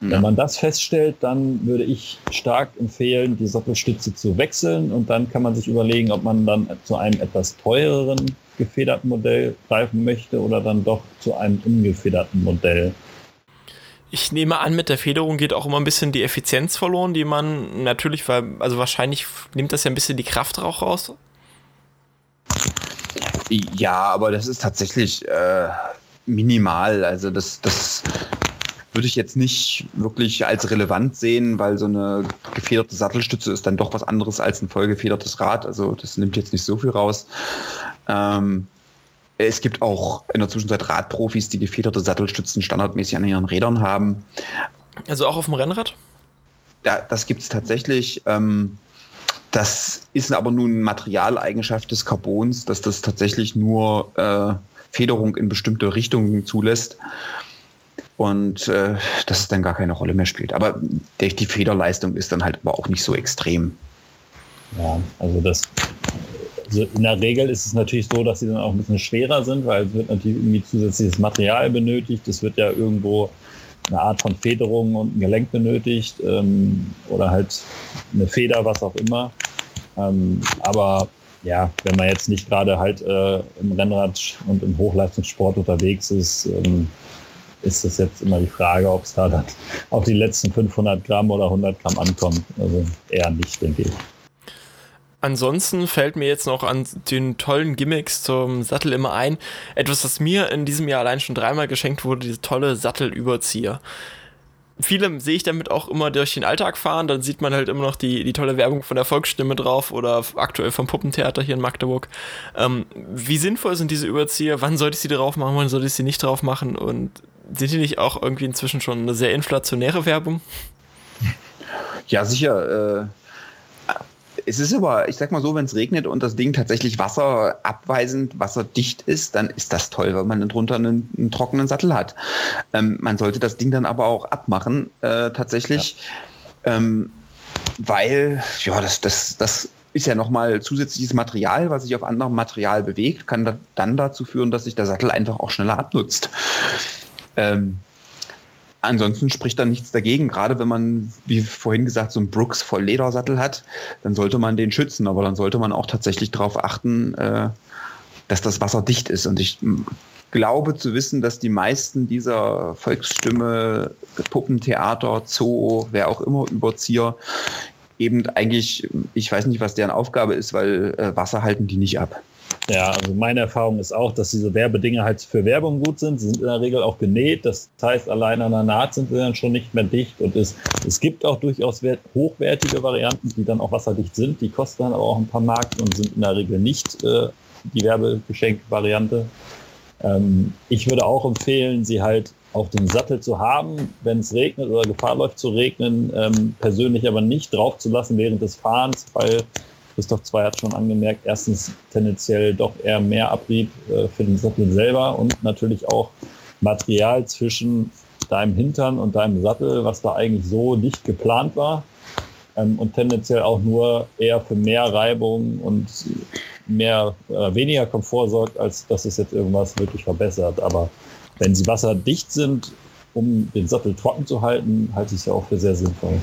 Ja. Wenn man das feststellt, dann würde ich stark empfehlen, die Sattelstütze zu wechseln und dann kann man sich überlegen, ob man dann zu einem etwas teureren gefederten Modell greifen möchte oder dann doch zu einem ungefederten Modell. Ich nehme an, mit der Federung geht auch immer ein bisschen die Effizienz verloren, die man natürlich, weil, also wahrscheinlich nimmt das ja ein bisschen die Kraft auch raus. Ja, aber das ist tatsächlich äh, minimal. Also das, das würde ich jetzt nicht wirklich als relevant sehen, weil so eine gefederte Sattelstütze ist dann doch was anderes als ein vollgefedertes Rad. Also das nimmt jetzt nicht so viel raus. Ähm, es gibt auch in der Zwischenzeit Radprofis, die gefederte Sattelstützen standardmäßig an ihren Rädern haben. Also auch auf dem Rennrad? Ja, das gibt es tatsächlich. Ähm, das ist aber nun Materialeigenschaft des Carbons, dass das tatsächlich nur äh, Federung in bestimmte Richtungen zulässt und äh, dass es dann gar keine Rolle mehr spielt. Aber die, die Federleistung ist dann halt aber auch nicht so extrem. Ja, also das also in der Regel ist es natürlich so, dass sie dann auch ein bisschen schwerer sind, weil es wird natürlich irgendwie zusätzliches Material benötigt. Es wird ja irgendwo eine Art von Federung und ein Gelenk benötigt ähm, oder halt eine Feder, was auch immer. Ähm, aber ja, wenn man jetzt nicht gerade halt äh, im Rennrad und im Hochleistungssport unterwegs ist, ähm, ist das jetzt immer die Frage, ob es da dann auf die letzten 500 Gramm oder 100 Gramm ankommt. Also eher nicht, denke ich. Ansonsten fällt mir jetzt noch an den tollen Gimmicks zum Sattel immer ein. Etwas, das mir in diesem Jahr allein schon dreimal geschenkt wurde, diese tolle Sattelüberzieher. Viele sehe ich damit auch immer durch den Alltag fahren, dann sieht man halt immer noch die, die tolle Werbung von der Volksstimme drauf oder aktuell vom Puppentheater hier in Magdeburg. Ähm, wie sinnvoll sind diese Überzieher? Wann sollte ich sie drauf machen? Wann sollte ich sie nicht drauf machen? Und sind die nicht auch irgendwie inzwischen schon eine sehr inflationäre Werbung? Ja, sicher. Äh es ist aber, ich sag mal so, wenn es regnet und das Ding tatsächlich wasserabweisend, wasserdicht ist, dann ist das toll, weil man drunter einen, einen trockenen Sattel hat. Ähm, man sollte das Ding dann aber auch abmachen, äh, tatsächlich, ja. ähm, weil, ja, das, das, das ist ja nochmal zusätzliches Material, was sich auf anderem Material bewegt, kann da, dann dazu führen, dass sich der Sattel einfach auch schneller abnutzt. Ähm, Ansonsten spricht da nichts dagegen. Gerade wenn man, wie vorhin gesagt, so einen Brooks voll Ledersattel hat, dann sollte man den schützen. Aber dann sollte man auch tatsächlich darauf achten, äh, dass das Wasser dicht ist. Und ich glaube zu wissen, dass die meisten dieser Volksstimme, Puppentheater, Zoo, wer auch immer Überzieher, eben eigentlich, ich weiß nicht, was deren Aufgabe ist, weil äh, Wasser halten die nicht ab. Ja, also meine Erfahrung ist auch, dass diese Werbedinge halt für Werbung gut sind. Sie sind in der Regel auch genäht. Das heißt, allein an der Naht sind sie dann schon nicht mehr dicht. Und es, es gibt auch durchaus hochwertige Varianten, die dann auch wasserdicht sind. Die kosten dann aber auch ein paar Mark und sind in der Regel nicht äh, die Werbegeschenk-Variante. Ähm, ich würde auch empfehlen, sie halt auf dem Sattel zu haben, wenn es regnet oder Gefahr läuft zu regnen, ähm, persönlich aber nicht drauf zu lassen während des Fahrens, weil Christoph 2 hat schon angemerkt, erstens tendenziell doch eher mehr Abrieb äh, für den Sattel selber und natürlich auch Material zwischen deinem Hintern und deinem Sattel, was da eigentlich so nicht geplant war ähm, und tendenziell auch nur eher für mehr Reibung und mehr äh, weniger Komfort sorgt, als dass es jetzt irgendwas wirklich verbessert. Aber wenn sie wasserdicht sind, um den Sattel trocken zu halten, halte ich es ja auch für sehr sinnvoll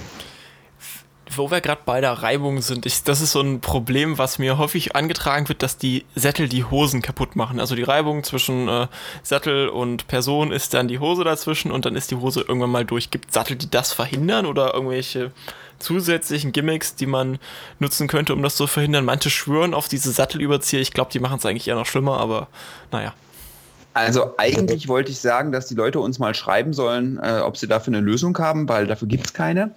wo wir gerade bei der Reibung sind, ich, das ist so ein Problem, was mir häufig angetragen wird, dass die Sättel die Hosen kaputt machen. Also die Reibung zwischen äh, Sattel und Person ist dann die Hose dazwischen und dann ist die Hose irgendwann mal durch. Gibt Sattel, die das verhindern oder irgendwelche zusätzlichen Gimmicks, die man nutzen könnte, um das zu verhindern? Manche schwören auf diese Sattelüberzieher. Ich glaube, die machen es eigentlich eher noch schlimmer, aber naja. Also eigentlich wollte ich sagen, dass die Leute uns mal schreiben sollen, äh, ob sie dafür eine Lösung haben, weil dafür gibt es keine.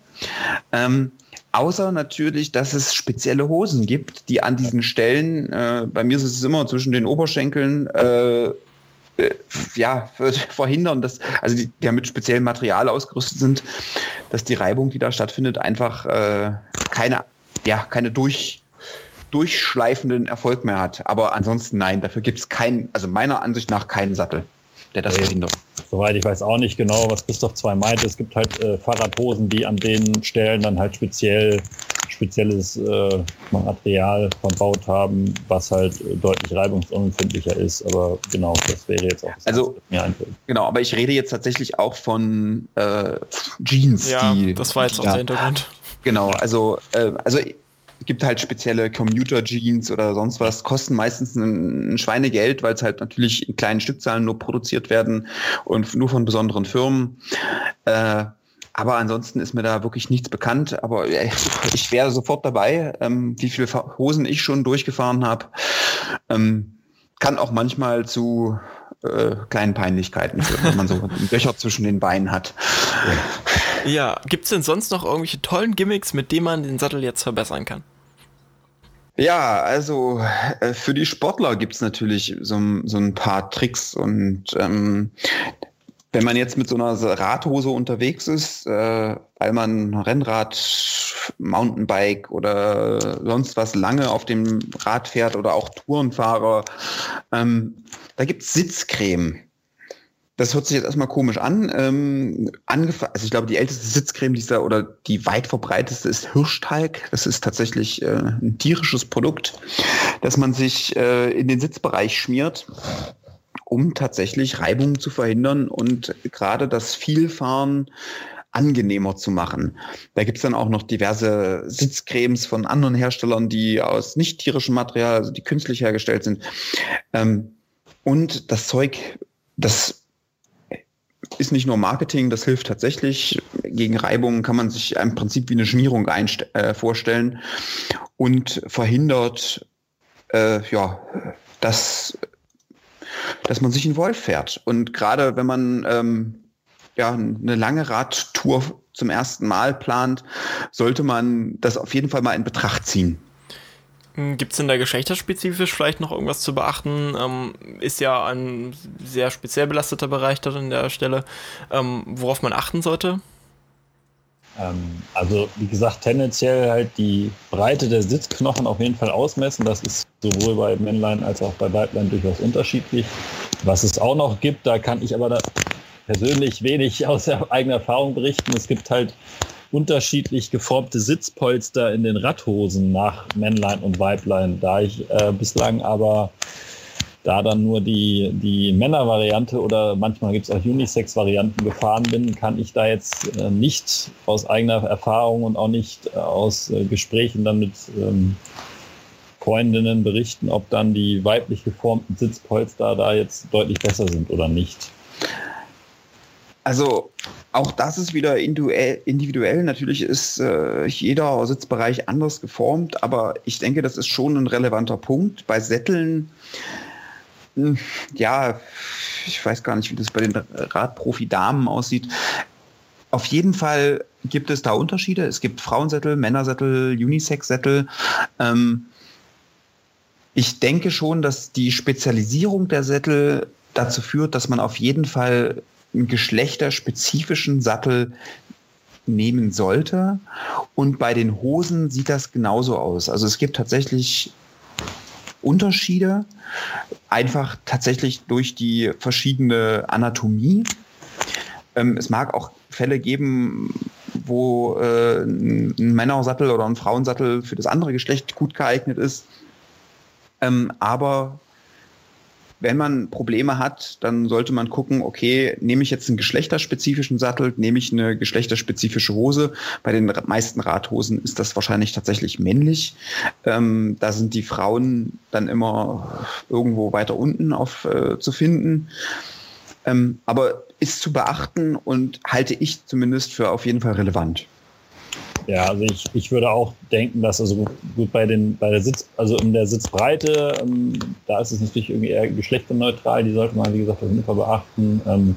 Ähm, Außer natürlich, dass es spezielle Hosen gibt, die an diesen Stellen, äh, bei mir ist es immer zwischen den Oberschenkeln, äh, äh, ja, verhindern, dass, also die, die ja mit speziellem Material ausgerüstet sind, dass die Reibung, die da stattfindet, einfach äh, keine, ja, keine durch, durchschleifenden Erfolg mehr hat. Aber ansonsten nein, dafür gibt es keinen, also meiner Ansicht nach keinen Sattel, der das verhindert. Soweit ich weiß auch nicht genau, was Christoph 2 meinte. Es gibt halt äh, Fahrradhosen, die an den Stellen dann halt speziell spezielles äh, Material verbaut haben, was halt äh, deutlich reibungsunempfindlicher ist. Aber genau, das wäre jetzt auch das, also, mir einfällt. Genau, aber ich rede jetzt tatsächlich auch von äh, Jeans. Ja, die, das war jetzt auch ja, der Hintergrund. Genau, also, äh, also gibt halt spezielle Commuter-Jeans oder sonst was, kosten meistens ein, ein Schweinegeld, weil es halt natürlich in kleinen Stückzahlen nur produziert werden und nur von besonderen Firmen. Äh, aber ansonsten ist mir da wirklich nichts bekannt. Aber ich wäre sofort dabei, ähm, wie viele Hosen ich schon durchgefahren habe. Ähm, kann auch manchmal zu äh, kleinen Peinlichkeiten führen, wenn man so Löcher zwischen den Beinen hat. Ja, gibt es denn sonst noch irgendwelche tollen Gimmicks, mit denen man den Sattel jetzt verbessern kann? Ja, also äh, für die Sportler gibt es natürlich so, so, ein paar Tricks und ähm, wenn man jetzt mit so einer Radhose unterwegs ist, äh, weil man Rennrad, Mountainbike oder sonst was lange auf dem Rad fährt oder auch Tourenfahrer, ähm, da gibt's Sitzcreme. Das hört sich jetzt erstmal komisch an. Ähm, also ich glaube, die älteste Sitzcreme, die ist da oder die weit verbreiteste ist Hirschtalg. Das ist tatsächlich äh, ein tierisches Produkt, das man sich äh, in den Sitzbereich schmiert, um tatsächlich Reibungen zu verhindern und gerade das Vielfahren angenehmer zu machen. Da gibt's dann auch noch diverse Sitzcremes von anderen Herstellern, die aus nicht tierischem Material, also die künstlich hergestellt sind. Ähm, und das Zeug, das ist nicht nur Marketing, das hilft tatsächlich. Gegen Reibungen kann man sich im Prinzip wie eine Schmierung äh, vorstellen und verhindert, äh, ja, dass, dass man sich in Wolf fährt. Und gerade wenn man ähm, ja, eine lange Radtour zum ersten Mal plant, sollte man das auf jeden Fall mal in Betracht ziehen. Hm, Gibt es denn da geschlechterspezifisch vielleicht noch irgendwas zu beachten? Ähm, ist ja ein sehr speziell belasteter Bereich dort an der Stelle, ähm, worauf man achten sollte? Ähm, also wie gesagt, tendenziell halt die Breite der Sitzknochen auf jeden Fall ausmessen. Das ist sowohl bei Männlein als auch bei Weiblein durchaus unterschiedlich. Was es auch noch gibt, da kann ich aber persönlich wenig aus eigener Erfahrung berichten. Es gibt halt unterschiedlich geformte Sitzpolster in den Radhosen nach Männlein und Weiblein. Da ich äh, bislang aber da dann nur die, die Männervariante oder manchmal gibt es auch Unisex-Varianten gefahren bin, kann ich da jetzt äh, nicht aus eigener Erfahrung und auch nicht äh, aus äh, Gesprächen dann mit ähm, Freundinnen berichten, ob dann die weiblich geformten Sitzpolster da jetzt deutlich besser sind oder nicht. Also Auch das ist wieder individuell. Natürlich ist äh, jeder Sitzbereich anders geformt, aber ich denke, das ist schon ein relevanter Punkt. Bei Sätteln, hm, ja, ich weiß gar nicht, wie das bei den Radprofi-Damen aussieht. Auf jeden Fall gibt es da Unterschiede. Es gibt Frauensättel, Männersättel, Unisex-Sättel. Ähm, ich denke schon, dass die Spezialisierung der Sättel dazu führt, dass man auf jeden Fall einen geschlechterspezifischen Sattel nehmen sollte. Und bei den Hosen sieht das genauso aus. Also es gibt tatsächlich Unterschiede, einfach tatsächlich durch die verschiedene Anatomie. Ähm, es mag auch Fälle geben, wo äh, ein Männersattel oder ein Frauensattel für das andere Geschlecht gut geeignet ist. Ähm, aber wenn man Probleme hat, dann sollte man gucken, okay, nehme ich jetzt einen geschlechterspezifischen Sattel, nehme ich eine geschlechterspezifische Hose. Bei den meisten Radhosen ist das wahrscheinlich tatsächlich männlich. Ähm, da sind die Frauen dann immer irgendwo weiter unten auf, äh, zu finden. Ähm, aber ist zu beachten und halte ich zumindest für auf jeden Fall relevant. Ja, also ich, ich würde auch denken, dass also gut bei den bei der Sitz, also in der Sitzbreite, ähm, da ist es natürlich irgendwie eher geschlechterneutral, die sollte man, wie gesagt, auf jeden Fall beachten. Ähm,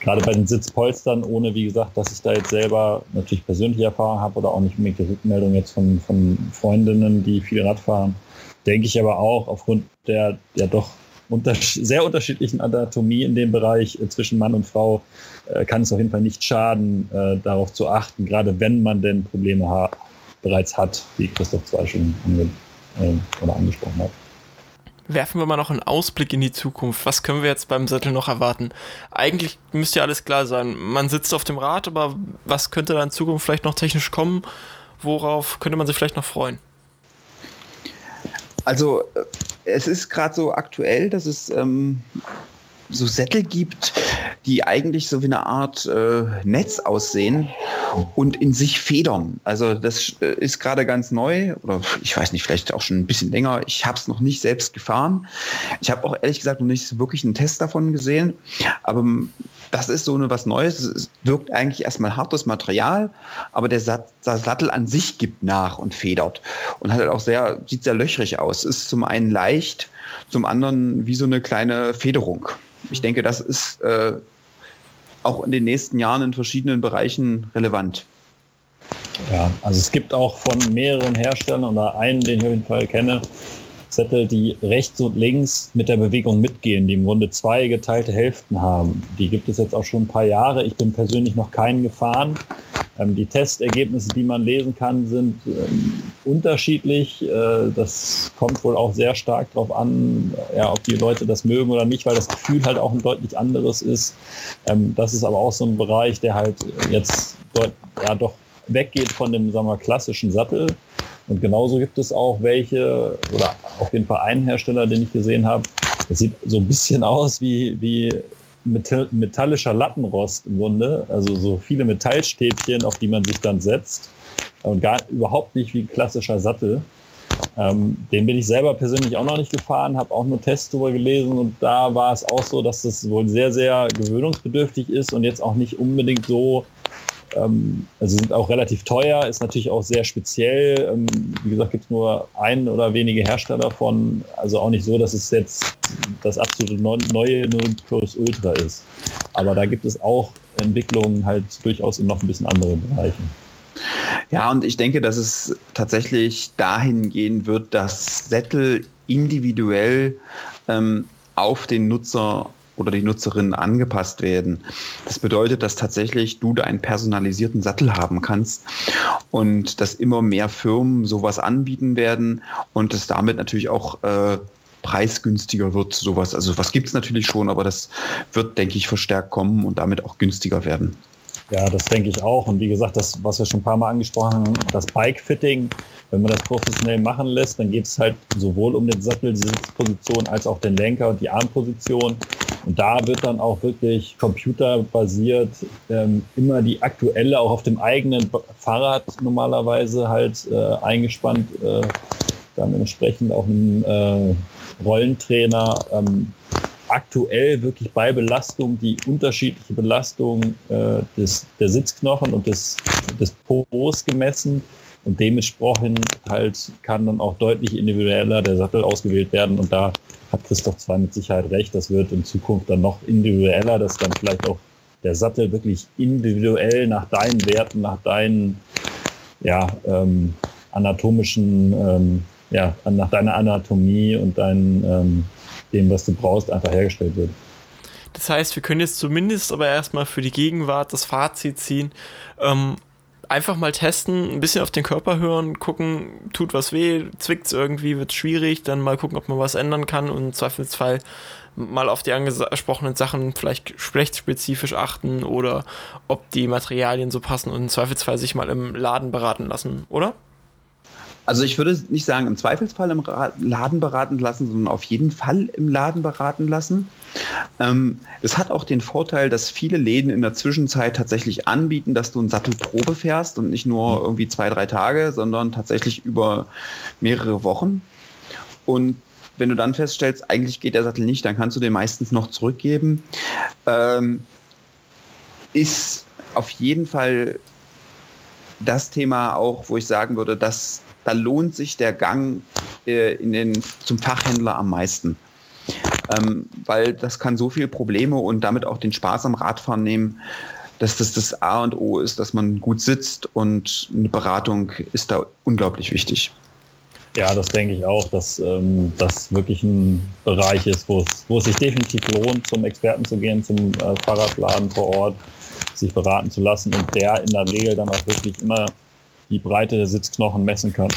gerade bei den Sitzpolstern, ohne wie gesagt, dass ich da jetzt selber natürlich persönliche Erfahrung habe oder auch nicht unbedingt die Rückmeldung jetzt von, von Freundinnen, die viel Rad fahren, denke ich aber auch aufgrund der ja doch unter, sehr unterschiedlichen Anatomie in dem Bereich äh, zwischen Mann und Frau äh, kann es auf jeden Fall nicht schaden, äh, darauf zu achten, gerade wenn man denn Probleme ha bereits hat, wie Christoph zwar schon ange äh, oder angesprochen hat. Werfen wir mal noch einen Ausblick in die Zukunft. Was können wir jetzt beim Sattel noch erwarten? Eigentlich müsste ja alles klar sein. Man sitzt auf dem Rad, aber was könnte da in Zukunft vielleicht noch technisch kommen? Worauf könnte man sich vielleicht noch freuen? Also es ist gerade so aktuell, dass es ähm, so Sättel gibt, die eigentlich so wie eine Art äh, Netz aussehen und in sich federn. Also das äh, ist gerade ganz neu oder ich weiß nicht, vielleicht auch schon ein bisschen länger. Ich habe es noch nicht selbst gefahren. Ich habe auch ehrlich gesagt noch nicht wirklich einen Test davon gesehen. Aber das ist so eine was Neues. Es wirkt eigentlich erstmal hartes Material, aber der, der Sattel an sich gibt nach und federt und hat halt auch sehr, sieht sehr löchrig aus. Ist zum einen leicht, zum anderen wie so eine kleine Federung. Ich denke, das ist äh, auch in den nächsten Jahren in verschiedenen Bereichen relevant. Ja, also es gibt auch von mehreren Herstellern oder einen, den ich auf jeden Fall kenne, Zettel, die rechts und links mit der Bewegung mitgehen, die im Grunde zwei geteilte Hälften haben. Die gibt es jetzt auch schon ein paar Jahre. Ich bin persönlich noch keinen gefahren. Ähm, die Testergebnisse, die man lesen kann, sind ähm, unterschiedlich. Äh, das kommt wohl auch sehr stark darauf an, ja, ob die Leute das mögen oder nicht, weil das Gefühl halt auch ein deutlich anderes ist. Ähm, das ist aber auch so ein Bereich, der halt jetzt dort, ja, doch weggeht von dem sagen wir, klassischen Sattel und genauso gibt es auch welche, oder auf jeden Fall einen Hersteller, den ich gesehen habe, das sieht so ein bisschen aus wie, wie metallischer Lattenrost im Grunde. Also so viele Metallstäbchen, auf die man sich dann setzt. Und gar überhaupt nicht wie ein klassischer Sattel. Ähm, den bin ich selber persönlich auch noch nicht gefahren, habe auch nur Tests darüber gelesen und da war es auch so, dass das wohl sehr, sehr gewöhnungsbedürftig ist und jetzt auch nicht unbedingt so ähm, also sind auch relativ teuer, ist natürlich auch sehr speziell. Ähm, wie gesagt, gibt es nur ein oder wenige Hersteller von. Also auch nicht so, dass es jetzt das absolute neue Plus Ultra ist. Aber da gibt es auch Entwicklungen halt durchaus in noch ein bisschen anderen Bereichen. Ja, und ich denke, dass es tatsächlich dahin gehen wird, dass Sättel individuell ähm, auf den Nutzer oder die Nutzerinnen angepasst werden. Das bedeutet, dass tatsächlich du einen personalisierten Sattel haben kannst und dass immer mehr Firmen sowas anbieten werden und es damit natürlich auch äh, preisgünstiger wird, sowas. Also was gibt es natürlich schon, aber das wird, denke ich, verstärkt kommen und damit auch günstiger werden. Ja, das denke ich auch. Und wie gesagt, das, was wir schon ein paar Mal angesprochen haben, das Bike-Fitting, wenn man das professionell machen lässt, dann geht es halt sowohl um den Sattel, die Sitzposition, als auch den Lenker und die Armposition. Und da wird dann auch wirklich computerbasiert ähm, immer die aktuelle, auch auf dem eigenen Fahrrad normalerweise halt äh, eingespannt, äh, dann entsprechend auch ein äh, Rollentrainer ähm, aktuell wirklich bei Belastung die unterschiedliche Belastung äh, des, der Sitzknochen und des, des Po's gemessen. Und dementsprechend halt kann dann auch deutlich individueller der Sattel ausgewählt werden. Und da hat Christoph zwar mit Sicherheit recht, das wird in Zukunft dann noch individueller, dass dann vielleicht auch der Sattel wirklich individuell nach deinen Werten, nach deinen ja, ähm, anatomischen, ähm, ja, nach deiner Anatomie und dein, ähm, dem, was du brauchst, einfach hergestellt wird. Das heißt, wir können jetzt zumindest aber erstmal für die Gegenwart das Fazit ziehen. Ähm, einfach mal testen, ein bisschen auf den Körper hören, gucken, tut was weh, zwickt es irgendwie, wird schwierig, dann mal gucken, ob man was ändern kann und im Zweifelsfall mal auf die angesprochenen Sachen vielleicht geschlechtsspezifisch achten oder ob die Materialien so passen und im Zweifelsfall sich mal im Laden beraten lassen, oder? Also ich würde nicht sagen im Zweifelsfall im Laden beraten lassen, sondern auf jeden Fall im Laden beraten lassen. Ähm, es hat auch den Vorteil, dass viele Läden in der Zwischenzeit tatsächlich anbieten, dass du einen Sattelprobe fährst und nicht nur irgendwie zwei, drei Tage, sondern tatsächlich über mehrere Wochen. Und wenn du dann feststellst, eigentlich geht der Sattel nicht, dann kannst du den meistens noch zurückgeben. Ähm, ist auf jeden Fall das Thema auch, wo ich sagen würde, dass da lohnt sich der Gang äh, in den, zum Fachhändler am meisten. Ähm, weil das kann so viele Probleme und damit auch den Spaß am Radfahren nehmen, dass das das A und O ist, dass man gut sitzt und eine Beratung ist da unglaublich wichtig. Ja, das denke ich auch, dass ähm, das wirklich ein Bereich ist, wo es, wo es sich definitiv lohnt, zum Experten zu gehen, zum äh, Fahrradladen vor Ort, sich beraten zu lassen und der in der Regel dann auch wirklich immer die Breite der Sitzknochen messen kann.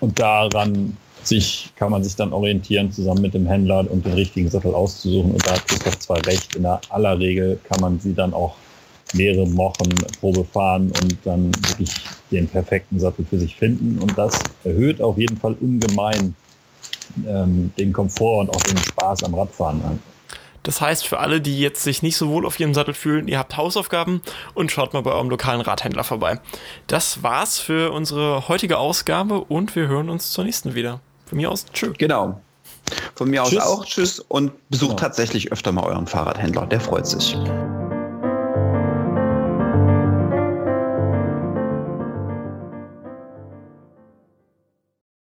Und daran sich, kann man sich dann orientieren, zusammen mit dem Händler und den richtigen Sattel auszusuchen. Und da hat Christoph zwar recht, in der aller Regel kann man sie dann auch mehrere Wochen Probe fahren und dann wirklich den perfekten Sattel für sich finden. Und das erhöht auf jeden Fall ungemein ähm, den Komfort und auch den Spaß am Radfahren. Das heißt, für alle, die jetzt sich nicht so wohl auf ihrem Sattel fühlen, ihr habt Hausaufgaben und schaut mal bei eurem lokalen Radhändler vorbei. Das war's für unsere heutige Ausgabe und wir hören uns zur nächsten wieder. Von mir aus, tschüss. Genau. Von mir aus tschüss. auch tschüss und besucht genau. tatsächlich öfter mal euren Fahrradhändler, der freut sich.